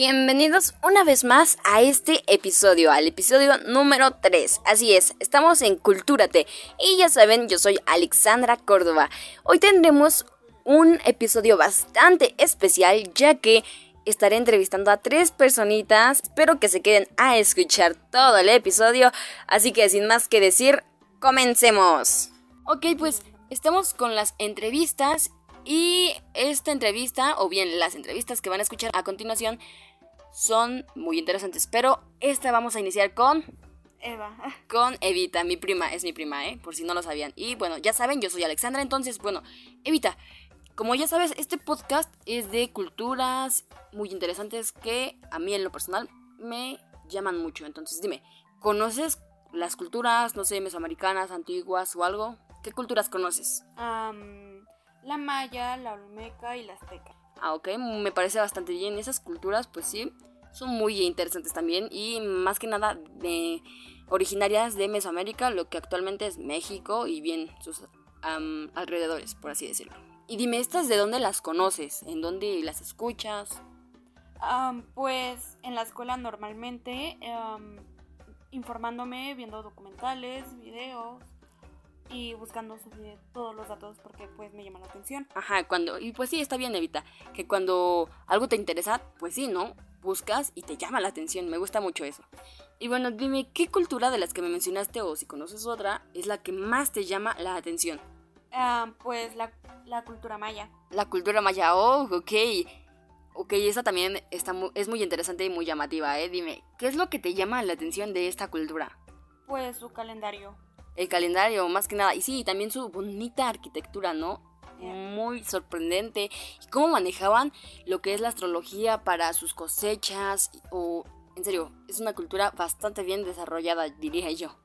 Bienvenidos una vez más a este episodio, al episodio número 3. Así es, estamos en Cultúrate y ya saben, yo soy Alexandra Córdoba. Hoy tendremos un episodio bastante especial ya que estaré entrevistando a tres personitas. Espero que se queden a escuchar todo el episodio, así que sin más que decir, comencemos. Ok, pues estamos con las entrevistas y esta entrevista, o bien las entrevistas que van a escuchar a continuación, son muy interesantes. Pero esta vamos a iniciar con... Eva. Con Evita, mi prima, es mi prima, ¿eh? Por si no lo sabían. Y bueno, ya saben, yo soy Alexandra, entonces, bueno, Evita, como ya sabes, este podcast es de culturas muy interesantes que a mí en lo personal me llaman mucho. Entonces, dime, ¿conoces las culturas, no sé, mesoamericanas, antiguas o algo? ¿Qué culturas conoces? la maya, la olmeca y la azteca. Ah, ok, me parece bastante bien. Esas culturas, pues sí, son muy interesantes también y más que nada de originarias de Mesoamérica, lo que actualmente es México y bien sus alrededores, por así decirlo. Y dime, ¿estas de dónde las conoces? ¿En dónde las escuchas? pues en la escuela normalmente, informándome, viendo documentales, videos, y buscando subir todos los datos porque pues me llama la atención. Ajá, cuando y pues sí, está bien, Evita, que cuando algo te interesa, pues sí, ¿no? Buscas y te llama la atención, me gusta mucho eso. Y bueno, dime, ¿qué cultura de las que me mencionaste o si conoces otra es la que más te llama la atención? Ah, pues la, la, cultura maya. La cultura maya, oh, ok. Ok, esa también está es muy interesante y muy llamativa, ¿eh? Dime, ¿qué es lo que te llama la atención de esta cultura? Pues su calendario el calendario, más que nada. Y sí, también su bonita arquitectura, ¿no? Muy sorprendente. Y cómo manejaban lo que es la astrología para sus cosechas. O, en serio, es una cultura bastante bien desarrollada, diría yo.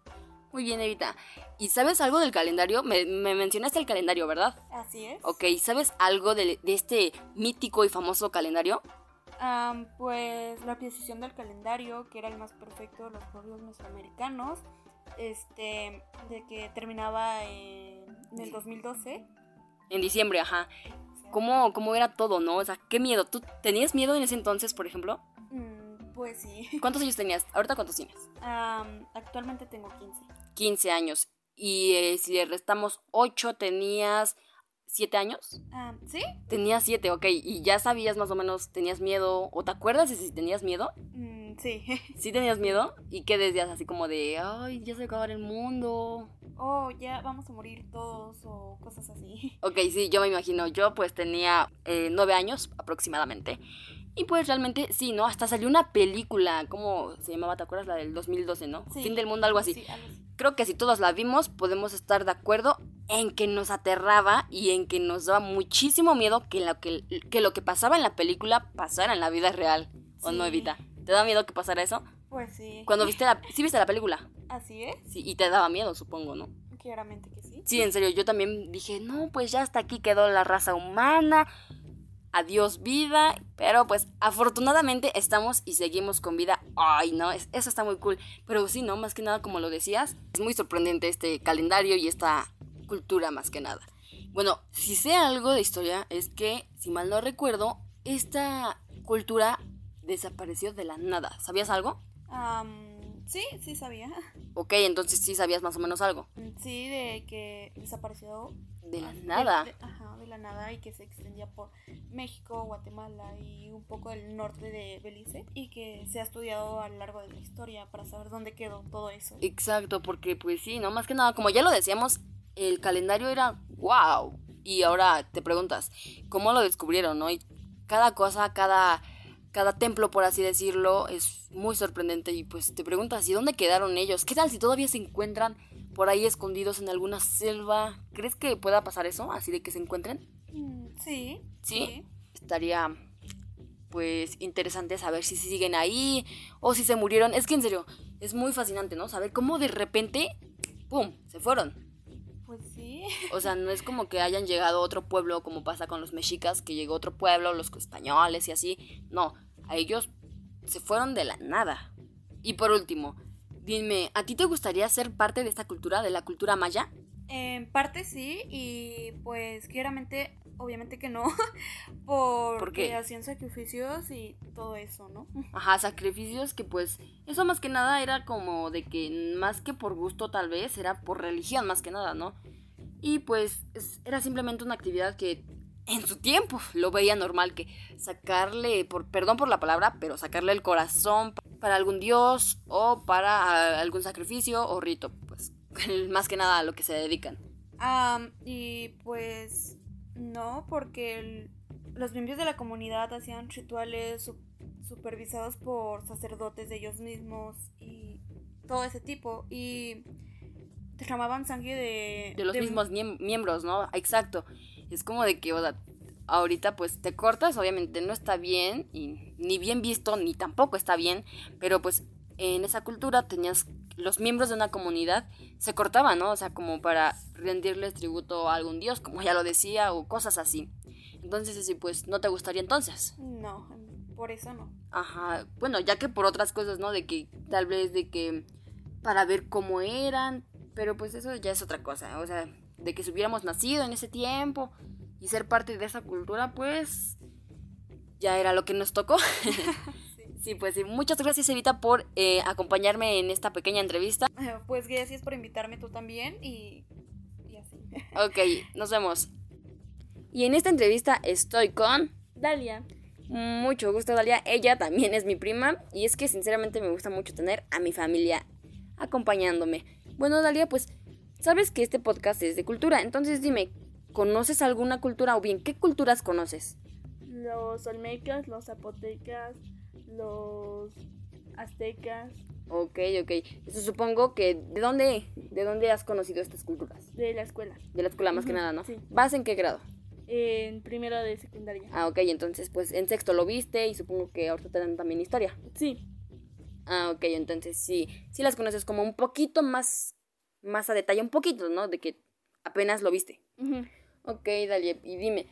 Muy bien, Evita. ¿Y sabes algo del calendario? Me, mencionaste el calendario, ¿verdad? Así es. Ok, ¿sabes algo de, este mítico y famoso calendario? pues la precisión del calendario, que era el más perfecto de los pueblos mesoamericanos este, de que terminaba en, el 2012. En diciembre, ajá. ¿Cómo, ¿Cómo era todo, no? O sea, qué miedo. ¿Tú tenías miedo en ese entonces, por ejemplo? Mm, pues sí. ¿Cuántos años tenías? ¿Ahorita cuántos tienes? actualmente tengo 15. 15 años. Y eh, si le restamos 8, tenías 7 años. ¿Sí? Tenías 7, ok. ¿Y ya sabías más o menos, tenías miedo? ¿O te acuerdas de si tenías miedo? Mm, Sí. ¿Sí tenías miedo? ¿Y qué decías así como de, ay, ya se va a acabar el mundo? Oh, ya vamos a morir todos o cosas así. Ok, sí, yo me imagino. Yo pues tenía eh, nueve años aproximadamente. Y pues realmente sí, ¿no? Hasta salió una película, ¿cómo se llamaba? ¿Te acuerdas? La del 2012, ¿no? Sí. Fin del mundo, algo así. Sí, algo así. Creo que si todos la vimos, podemos estar de acuerdo en que nos aterraba y en que nos daba muchísimo miedo que lo que, que, lo que pasaba en la película pasara en la vida real. ¿O no, Evita? ¿Te da miedo que pasara eso? Pues sí. Cuando viste la... ¿Sí viste la película? Así es. Sí, y te daba miedo, supongo, ¿no? Claramente que sí. Sí, en serio, yo también dije, no, pues ya hasta aquí quedó la raza humana. Adiós vida, pero pues afortunadamente estamos y seguimos con vida. Ay, no, eso está muy cool. Pero sí, no, más que nada como lo decías, es muy sorprendente este calendario y esta cultura más que nada. Bueno, si sé algo de historia es que, si mal no recuerdo, esta cultura desapareció de la nada. ¿Sabías algo? sí, sí sabía. Ok, entonces sí sabías más o menos algo. Mm, sí, de que desapareció. De la nada. ajá, de la nada y que se extendía por México, Guatemala y un poco del norte de Belice y que se ha estudiado a lo largo de la historia para saber dónde quedó todo eso. Exacto, porque pues sí, no más que nada, como ya lo decíamos, el calendario era wow. Y ahora te preguntas, ¿cómo lo descubrieron, no? Y cada cosa, cada cada templo, por así decirlo, es muy sorprendente y pues te preguntas, ¿y dónde quedaron ellos? ¿Qué tal si todavía se encuentran por ahí escondidos en alguna selva? ¿Crees que pueda pasar eso, así de que se encuentren? Mm, sí. ¿Sí? Estaría pues interesante saber si siguen ahí o si se murieron. Es que en serio, es muy fascinante, ¿no? Saber cómo de repente, ¡pum!, se fueron. Sí. O sea, no es como que hayan llegado a otro pueblo como pasa con los mexicas, que llegó otro pueblo, los españoles y así. No, a ellos se fueron de la nada. Y por último, dime, ¿a ti te gustaría ser parte de esta cultura, de la cultura maya? En parte sí, y pues claramente obviamente que no, porque ¿Por qué? hacían sacrificios y todo eso, ¿no? Ajá, sacrificios que pues eso más que nada era como de que más que por gusto tal vez, era por religión más que nada, ¿no? Y pues es- era simplemente una actividad que en su tiempo lo veía normal que sacarle, por, perdón por la palabra, pero sacarle el corazón para algún dios o para algún sacrificio o rito, pues más que nada a lo que se dedican. Am, y pues no, porque los miembros de la comunidad hacían rituales su- supervisados por sacerdotes de ellos mismos y todo ese tipo. Y derramaban sangre de... de los mismos miem- miembros, ¿no? Exacto. Es como de que, o sea, ahorita pues te cortas, obviamente no está bien, y ni bien visto, ni tampoco está bien, pero pues en esa cultura tenías, los miembros de una comunidad se cortaban, ¿no? O sea, como para rendirles tributo a algún dios, como ya lo decía, o cosas así. Entonces, sí, pues no te gustaría entonces. No, por eso no. Ajá, bueno, ya que por otras cosas, ¿no? De que tal vez de que para ver cómo eran, pero pues eso ya es otra cosa, o sea, de que si hubiéramos nacido en ese tiempo y ser parte de esa cultura, pues ya era lo que nos tocó. sí, pues sí, muchas gracias Evita por eh, acompañarme en esta pequeña entrevista. Pues gracias por invitarme tú también y, y así. Ok, nos vemos. Y en esta entrevista estoy con... Dalia. Mucho gusto, Dalia. Ella también es mi prima y es que sinceramente me gusta mucho tener a mi familia acompañándome. Bueno, Dalia, pues sabes que este podcast es de cultura, entonces dime, ¿conoces alguna cultura o bien qué culturas conoces? Los olmecas, los zapotecas, los aztecas, Ok, ok. Eso supongo que ¿de dónde, de dónde has conocido estas culturas? de la escuela. De la escuela más que nada, ¿no? sí. ¿Vas en qué grado? En primero de secundaria. Ah, ok, entonces pues en sexto lo viste y supongo que ahorita te dan también historia. Sí, Ah, ok, entonces sí, sí las conoces como un poquito más, más a detalle, un poquito, ¿no? De que apenas lo viste. ujú. Ok, Dalia, y dime,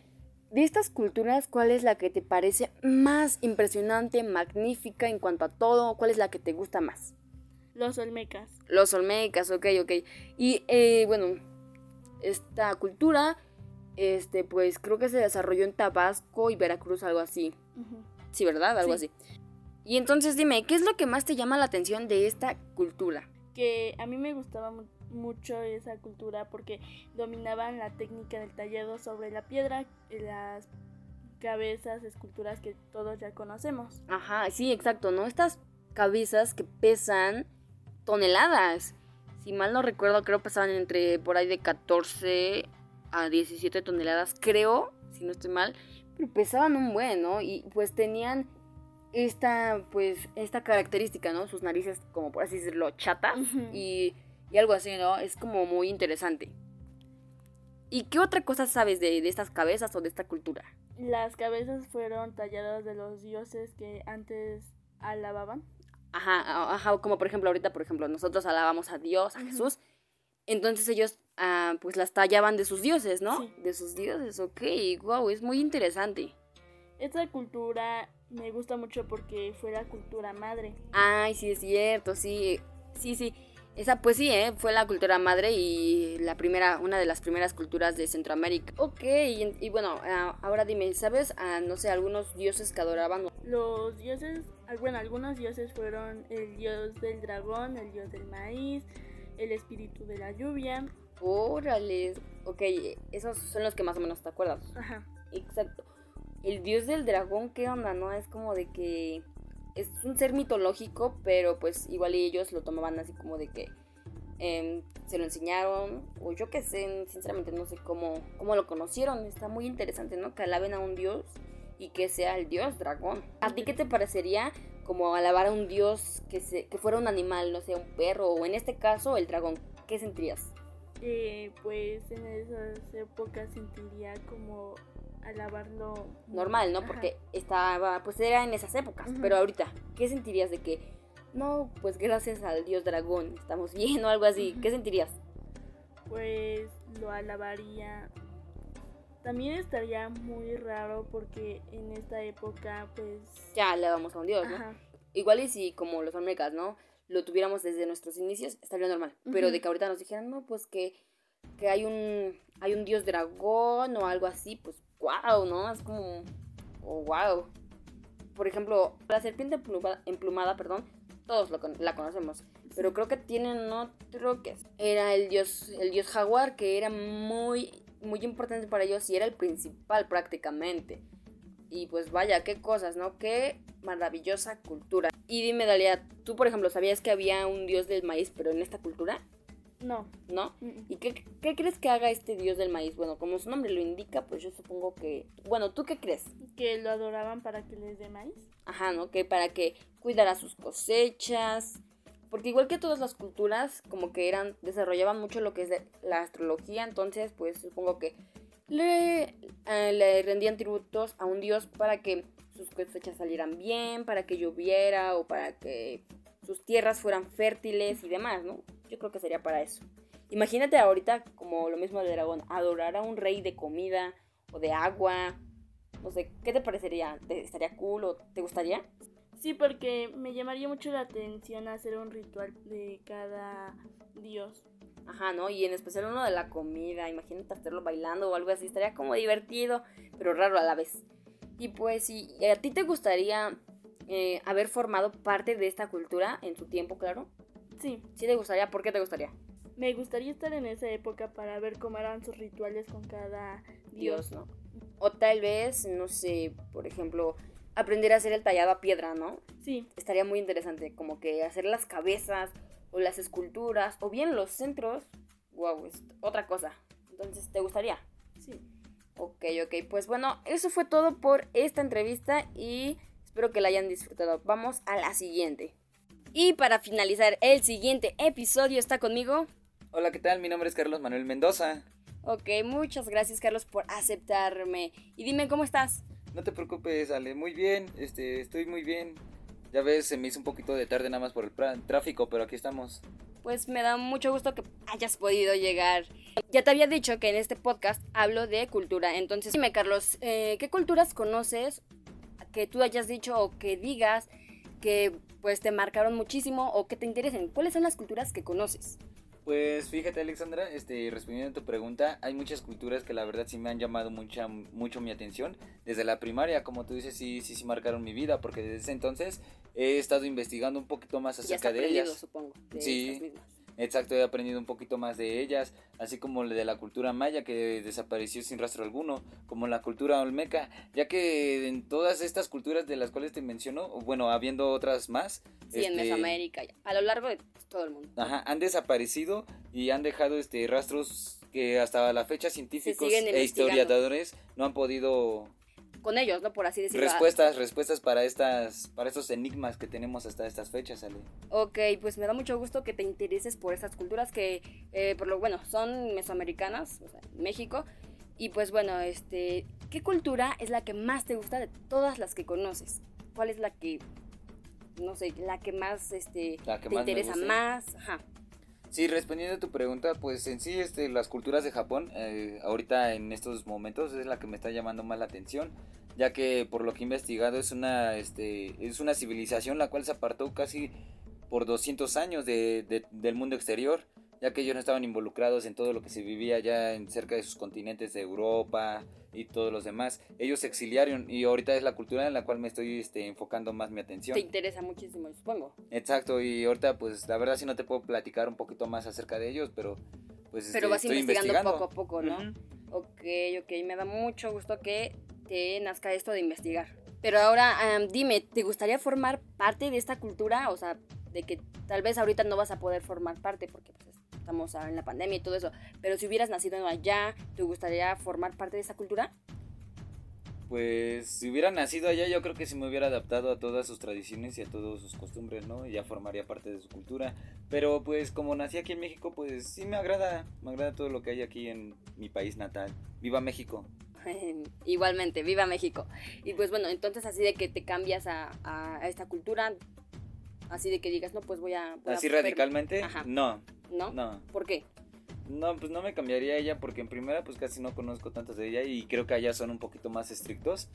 de estas culturas, ¿cuál es la que te parece más impresionante, magnífica en cuanto a todo? ¿Cuál es la que te gusta más? los olmecas. Los olmecas, ok, ok. Y eh, bueno, esta cultura, este, pues creo que se desarrolló en Tabasco y Veracruz, algo así. Sí, ¿verdad? Algo Sí. así. Y entonces dime, ¿qué es lo que más te llama la atención de esta cultura? Que a mí me gustaba mu- mucho esa cultura porque dominaban la técnica del tallado sobre la piedra y las cabezas, esculturas que todos ya conocemos. Ajá, sí, exacto, ¿no? Estas cabezas que pesan toneladas. Si mal no recuerdo, creo pesaban entre por ahí de 14 a 17 toneladas, creo, si no estoy mal, pero pesaban un buen, ¿no? Y pues tenían esta, pues, esta característica, ¿no? Sus narices, como por así decirlo, chatas Ujú. y, y algo así, ¿no? Es como muy interesante. ¿Y qué otra cosa sabes de, de estas cabezas o de esta cultura? Las cabezas fueron talladas de los dioses que antes alababan. Ajá, ajá, como por ejemplo ahorita, por ejemplo, nosotros alabamos a Dios, a. Jesús, entonces ellos ah, pues las tallaban de sus dioses, ¿no? Sí. De sus dioses, ok, wow, es muy interesante. Esta cultura me gusta mucho porque fue la cultura madre. Ay, sí es cierto, sí, sí, sí, esa pues sí, ¿eh? fue la cultura madre y la primera, una de las primeras culturas de Centroamérica. Ok, y, y bueno, ah, ahora dime, ¿sabes, ah, no sé, algunos dioses que adoraban? Los dioses, ah, bueno, algunos dioses fueron el dios del dragón, el dios del maíz, el espíritu de la lluvia. Órale, ok, esos son los que más o menos te acuerdas. Ajá. Exacto. El dios del dragón, ¿qué onda, no? Es como de que es un ser mitológico, pero pues igual ellos lo tomaban así como de que em, se lo enseñaron, o yo qué sé, sinceramente no sé cómo, cómo lo conocieron. Está muy interesante, ¿no? Que alaben a un dios y que sea el dios dragón. ¿A ti qué te parecería como alabar a un dios que, se, que fuera un animal, no sé, un perro, o en este caso el dragón? ¿Qué sentirías? Eh, pues en esas épocas sentiría como alabarlo normal, ¿no? Ajá. Porque estaba, pues era en esas épocas. Pero ahorita, ¿qué sentirías de que, no, pues gracias al dios dragón estamos bien o algo así? ¿Qué sentirías? pues lo alabaría. También estaría muy raro porque en esta época pues Ya le damos a un dios, ¿no? ajá, Igual y si como los olmecas, ¿no? Lo tuviéramos desde nuestros inicios, estaría normal. Pero de que ahorita nos dijeran, no, pues que, que hay un hay un dios dragón o algo así, pues wow, ¿no? Es como, oh, wow. Por ejemplo, la serpiente emplumada, perdón, todos la conocemos. Pero creo que tienen otro que era el dios, el dios jaguar, que era muy, muy importante para ellos y era el principal prácticamente. Y pues vaya, qué cosas, ¿no? Qué maravillosa cultura. Y dime, Dalia, tú por ejemplo, ¿sabías que había un dios del maíz, pero en esta cultura? No. ¿No? ¿Y qué, qué, crees que haga este dios del maíz? Bueno, como su nombre lo indica, pues yo supongo que... Bueno, ¿tú qué crees? Que lo adoraban para que les dé maíz. Ajá, ¿no? Que para que cuidara sus cosechas. Porque igual que todas las culturas, como que eran, desarrollaban mucho lo que es la astrología, entonces pues supongo que le, eh, le rendían tributos a un dios para que sus cosechas salieran bien, para que lloviera o para que sus tierras fueran fértiles y demás, ¿no? Yo creo que sería para eso. Imagínate ahorita como lo mismo del dragón, adorar a un rey de comida o de agua. No sé, ¿qué te parecería? ¿Te estaría cool o te gustaría? Sí, porque me llamaría mucho la atención hacer un ritual de cada dios. Ajá, ¿no? Y en especial uno de la comida. Imagínate hacerlo bailando o algo así. Estaría como divertido, pero raro a la vez. Y pues, si a ti te gustaría eh, haber formado parte de esta cultura en su tiempo, claro. Sí. ¿Sí te gustaría? ¿Por qué te gustaría? Me gustaría estar en esa época para ver cómo eran sus rituales con cada dios, ¿no? O tal vez, no sé, por ejemplo, aprender a hacer el tallado a piedra, ¿no? Sí. Estaría muy interesante, como que hacer las cabezas o las esculturas, o bien los centros, wow, es otra cosa. Entonces, ¿te gustaría? Sí. Ok, ok, pues bueno, eso fue todo por esta entrevista y espero que la hayan disfrutado. Vamos a la siguiente. Y para finalizar el siguiente episodio está conmigo. Hola, ¿qué tal? Mi nombre es Carlos Manuel Mendoza. Ok, muchas gracias Carlos por aceptarme. Y dime, ¿cómo estás? No te preocupes, Ale, muy bien, este, estoy muy bien. Ya ves, se me hizo un poquito de tarde nada más por el tráfico, pero aquí estamos. Pues me da mucho gusto que hayas podido llegar. Ya te había dicho que en este podcast hablo de cultura. Entonces, dime, Carlos, eh, ¿qué culturas conoces que tú hayas dicho o que digas que pues te marcaron muchísimo o que te interesen? ¿Cuáles son las culturas que conoces? Pues fíjate Alexandra, este, respondiendo a tu pregunta, hay muchas culturas que la verdad sí me han llamado mucha, mucho mi atención. Desde la primaria, como tú dices, sí, sí, sí marcaron mi vida, porque desde ese entonces he estado investigando un poquito más acerca de ellas. supongo. sí, exacto, he aprendido un poquito más de ellas, así como de la cultura maya que desapareció sin rastro alguno, como la cultura olmeca, ya que en todas estas culturas de las cuales te menciono, bueno, habiendo otras más. Sí, en este, Mesoamérica, a lo largo de todo el mundo. Ajá, han desaparecido y han dejado este rastros que hasta la fecha científicos e historiadores no han podido con ellos, ¿no? Por así decirlo. Respuestas, respuestas para estas, para estos enigmas que tenemos hasta estas fechas, Ale. Ok, pues me da mucho gusto que te intereses por estas culturas que, eh, por lo bueno, son mesoamericanas, o sea, México. Y pues bueno, este, ¿qué cultura es la que más te gusta de todas las que conoces? ¿Cuál es la que, no sé, la que más, este, te interesa más? Ajá. Sí, respondiendo a tu pregunta, pues en sí este, las culturas de Japón, eh, ahorita en estos momentos es la que me está llamando más la atención, ya que por lo que he investigado es una, este, es una civilización la cual se apartó casi por 200 años de, del mundo exterior ya que ellos no estaban involucrados en todo lo que se vivía allá en cerca de sus continentes de Europa y todos los demás. Ellos se exiliaron y ahorita es la cultura en la cual me estoy este, enfocando más mi atención. Te interesa muchísimo, supongo. Exacto, y ahorita pues la verdad sí no te puedo platicar un poquito más acerca de ellos, pero pues pero vas estoy investigando, poco a poco, ¿no? Ok, ok, me da mucho gusto que te nazca esto de investigar. Pero ahora dime, ¿te gustaría formar parte de esta cultura? O sea, de que tal vez ahorita no vas a poder formar parte porque pues, estamos en la pandemia y todo eso, pero si hubieras nacido allá, ¿te gustaría formar parte de esa cultura? Pues si hubiera nacido allá, yo creo que sí me hubiera adaptado a todas sus tradiciones y a todas sus costumbres, ¿no? Y ya formaría parte de su cultura. Pero pues como nací aquí en México, pues sí me agrada, me agrada todo lo que hay aquí en mi país natal. ¡Viva México! Igualmente, viva México. Y pues bueno, entonces así de que te cambias a, a esta cultura, así de que digas, no, pues voy a... así radicalmente, no. ¿No? No. ¿Por qué? No, pues no me cambiaría ella porque en primera pues casi no conozco tantas de ella y creo que allá son un poquito más estrictos.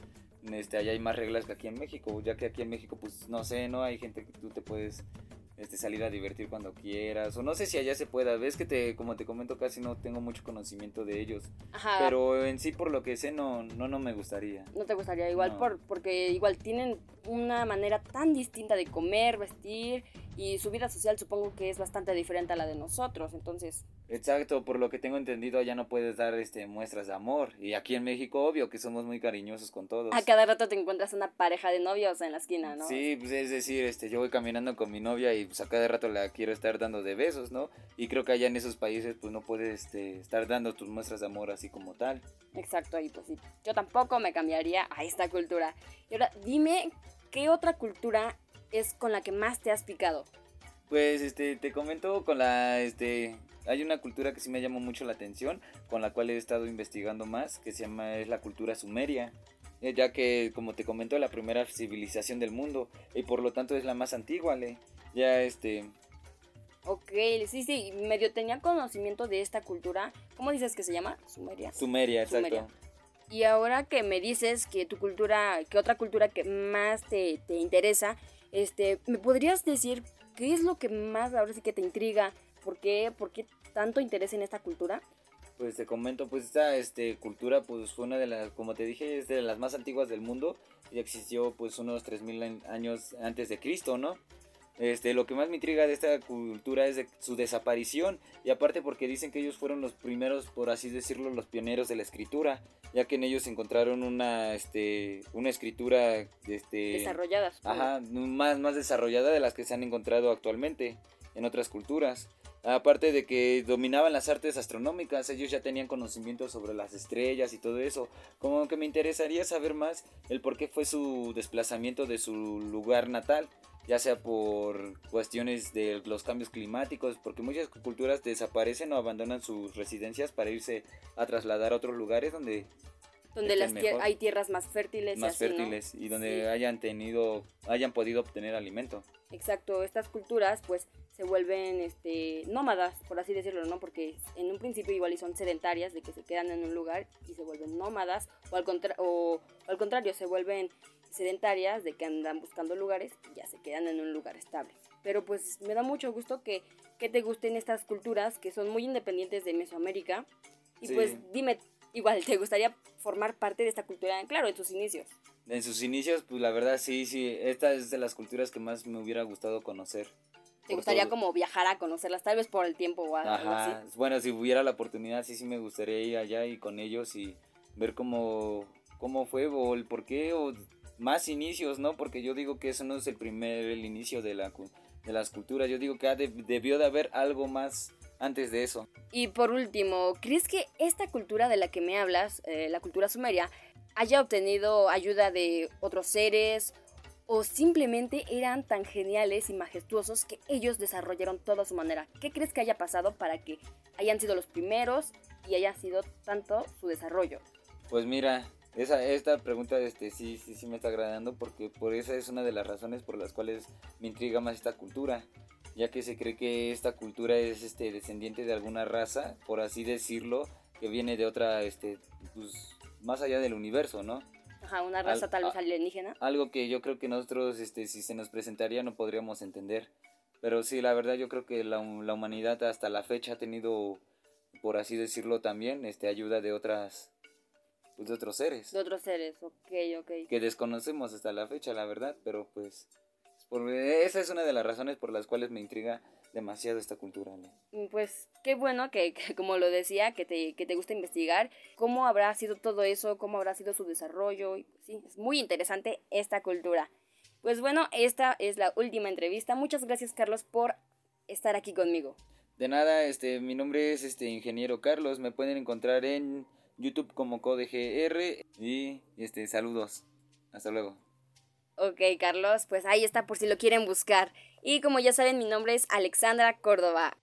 Este, allá hay más reglas que aquí en México, ya que aquí en México pues no sé, no hay gente que tú te puedes este, salir a divertir cuando quieras, o no sé si allá se pueda, ves que te, como te comento, casi no tengo mucho conocimiento de ellos, Ajá. pero en sí por lo que sé no, no, no me gustaría. No te gustaría igual No. por porque igual tienen una manera tan distinta de comer, vestir y su vida social supongo que es bastante diferente a la de nosotros, entonces Exacto, por lo que tengo entendido allá no puedes dar este muestras de amor, y aquí en México obvio que somos muy cariñosos con todos. a cada rato te encuentras una pareja de novios en la esquina, ¿no? Sí, pues es decir, este, yo voy caminando con mi novia y pues a cada rato la quiero estar dando de besos, ¿no? Y creo que allá en esos países pues no puedes este, estar dando tus muestras de amor así como tal. Exacto, y pues sí, yo tampoco me cambiaría a esta cultura. Y ahora dime qué otra cultura es con la que más te has picado. Pues este, te comento con la, este, hay una cultura que sí me llamó mucho la atención, con la cual he estado investigando más, que se llama, es la cultura sumeria. eh, Ya que, como te comento, es la primera civilización del mundo y por lo tanto es la más antigua, ¿le? Ya este, Ok, sí, sí, medio tenía conocimiento de esta cultura. ¿Cómo dices que se llama? Sumeria. Sumeria, exacto. Sumeria. Y ahora que me dices que tu cultura, que otra cultura que más te, te interesa, este, ¿me podrías decir qué es lo que más ahora sí que te intriga? ¿Por qué, por qué tanto interés en esta cultura? Pues te comento, pues esta este, cultura pues fue una de las, como te dije, es de las más antiguas del mundo y existió pues unos 3000 an- años antes de Cristo, ¿no? Este, lo que más me intriga de esta cultura es de su desaparición y aparte porque dicen que ellos fueron los primeros, por así decirlo, los pioneros de la escritura, ya que en ellos encontraron una, este, una escritura, este, Desarrolladas. supongo. Ajá, más, más desarrollada de las que se han encontrado actualmente en otras culturas. Aparte de que dominaban las artes astronómicas, ellos ya tenían conocimiento sobre las estrellas y todo eso. Como que me interesaría saber más el por qué fue su desplazamiento de su lugar natal, ya sea por cuestiones de los cambios climáticos, porque muchas culturas desaparecen o abandonan sus residencias para irse a trasladar a otros lugares donde Donde las tier- hay tierras más fértiles. y más ¿no? fértiles y donde Sí. hayan tenido, hayan podido obtener alimento. Exacto, estas culturas pues se vuelven este nómadas, por así decirlo, ¿no? Porque en un principio igual y son sedentarias, de que se quedan en un lugar y se vuelven nómadas, o al, contra- o, o al contrario, se vuelven sedentarias, de que andan buscando lugares y ya se quedan en un lugar estable. Pero pues me da mucho gusto que, que te gusten estas culturas que son muy independientes de Mesoamérica. Y Sí. pues dime, igual, ¿te gustaría formar parte de esta cultura? Claro, en sus inicios. En sus inicios, pues la verdad sí, sí, esta es de las culturas que más me hubiera gustado conocer. ¿Te gustaría todo. como viajar a conocerlas, tal vez por el tiempo o algo así? Bueno, si hubiera la oportunidad, sí, sí me gustaría ir allá y con ellos y ver cómo, cómo fue o el por qué o más inicios, ¿no? Porque yo digo que eso no es el primer, el inicio de, la, de las culturas, yo digo que de- debió de haber algo más antes de eso. Y por último, ¿crees que esta cultura de la que me hablas, eh, la cultura sumeria, haya obtenido ayuda de otros seres o simplemente eran tan geniales y majestuosos que ellos desarrollaron toda su manera? ¿Qué crees que haya pasado para que hayan sido los primeros y haya sido tanto su desarrollo? Pues mira, esa, esta pregunta este, sí, sí, sí me está agradando porque por esa es una de las razones por las cuales me intriga más esta cultura, ya que se cree que esta cultura es este, descendiente de alguna raza, por así decirlo, que viene de otra, este, pues, más allá del universo, ¿no? Ajá, una raza Al- tal vez alienígena. Algo que yo creo que nosotros, este, si se nos presentaría, no podríamos entender. Pero sí, la verdad yo creo que la, la humanidad hasta la fecha ha tenido, por así decirlo también, este, ayuda de otras, pues de otros seres De otros seres, ok, ok. que desconocemos hasta la fecha, la verdad, pero pues por, esa es una de las razones por las cuales me intriga demasiado esta cultura. ¿no? Mm, Pues qué bueno que, que, como lo decía, que te, que te gusta investigar cómo habrá sido todo eso, cómo habrá sido su desarrollo. Sí, es muy interesante esta cultura. Pues bueno, esta es la última entrevista. Muchas gracias Carlos por estar aquí conmigo. De nada, este, mi nombre es este ingeniero Carlos, me pueden encontrar en YouTube como CodeGR y este saludos. Hasta luego. Ok Carlos, pues ahí está por si lo quieren buscar. Y como ya saben, mi nombre es Alexandra Córdoba.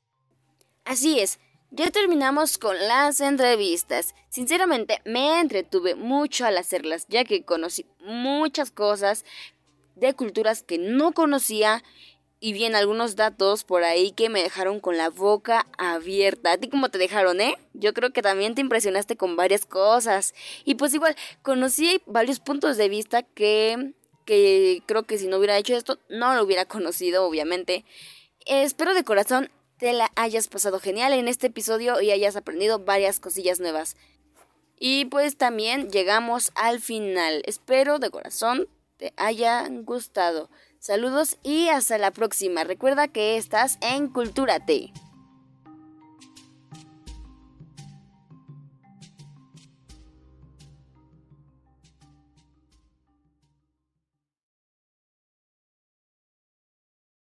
Así es, ya terminamos con las entrevistas. Sinceramente, me entretuve mucho al hacerlas, ya que conocí muchas cosas de culturas que no conocía y bien, algunos datos por ahí que me dejaron con la boca abierta. ¿A ti cómo te dejaron, eh? Yo creo que también te impresionaste con varias cosas. Y pues igual, conocí varios puntos de vista que, que creo que si no hubiera hecho esto, no lo hubiera conocido, obviamente. Espero de corazón te la hayas pasado genial en este episodio y hayas aprendido varias cosillas nuevas. Y pues también llegamos al final. Espero de corazón te hayan gustado. Saludos y hasta la próxima. Recuerda que estás en Cultura T.